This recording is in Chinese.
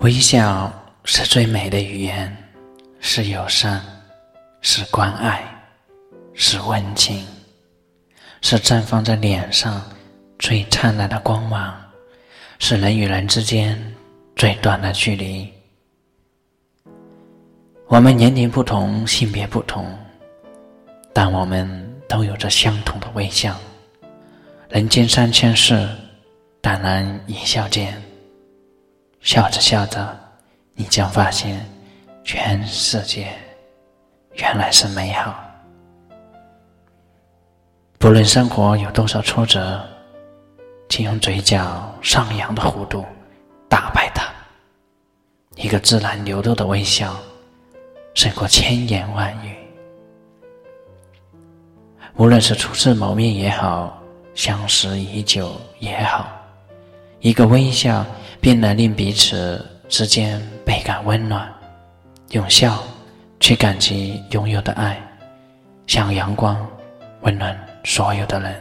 微笑是最美的语言，是友善，是关爱，是温情，是绽放在脸上最灿烂的光芒，是人与人之间最短的距离。我们年龄不同，性别不同，但我们都有着相同的微笑。人间三千事，但能一笑间。笑着笑着，你将发现，全世界原来是美好。不论生活有多少挫折，请用嘴角上扬的弧度打败它。一个自然流露的微笑，胜过千言万语。无论是初次谋面也好，相识已久也好，一个微笑。并能令彼此之间倍感温暖，用笑去感激拥有的爱，像阳光温暖所有的人。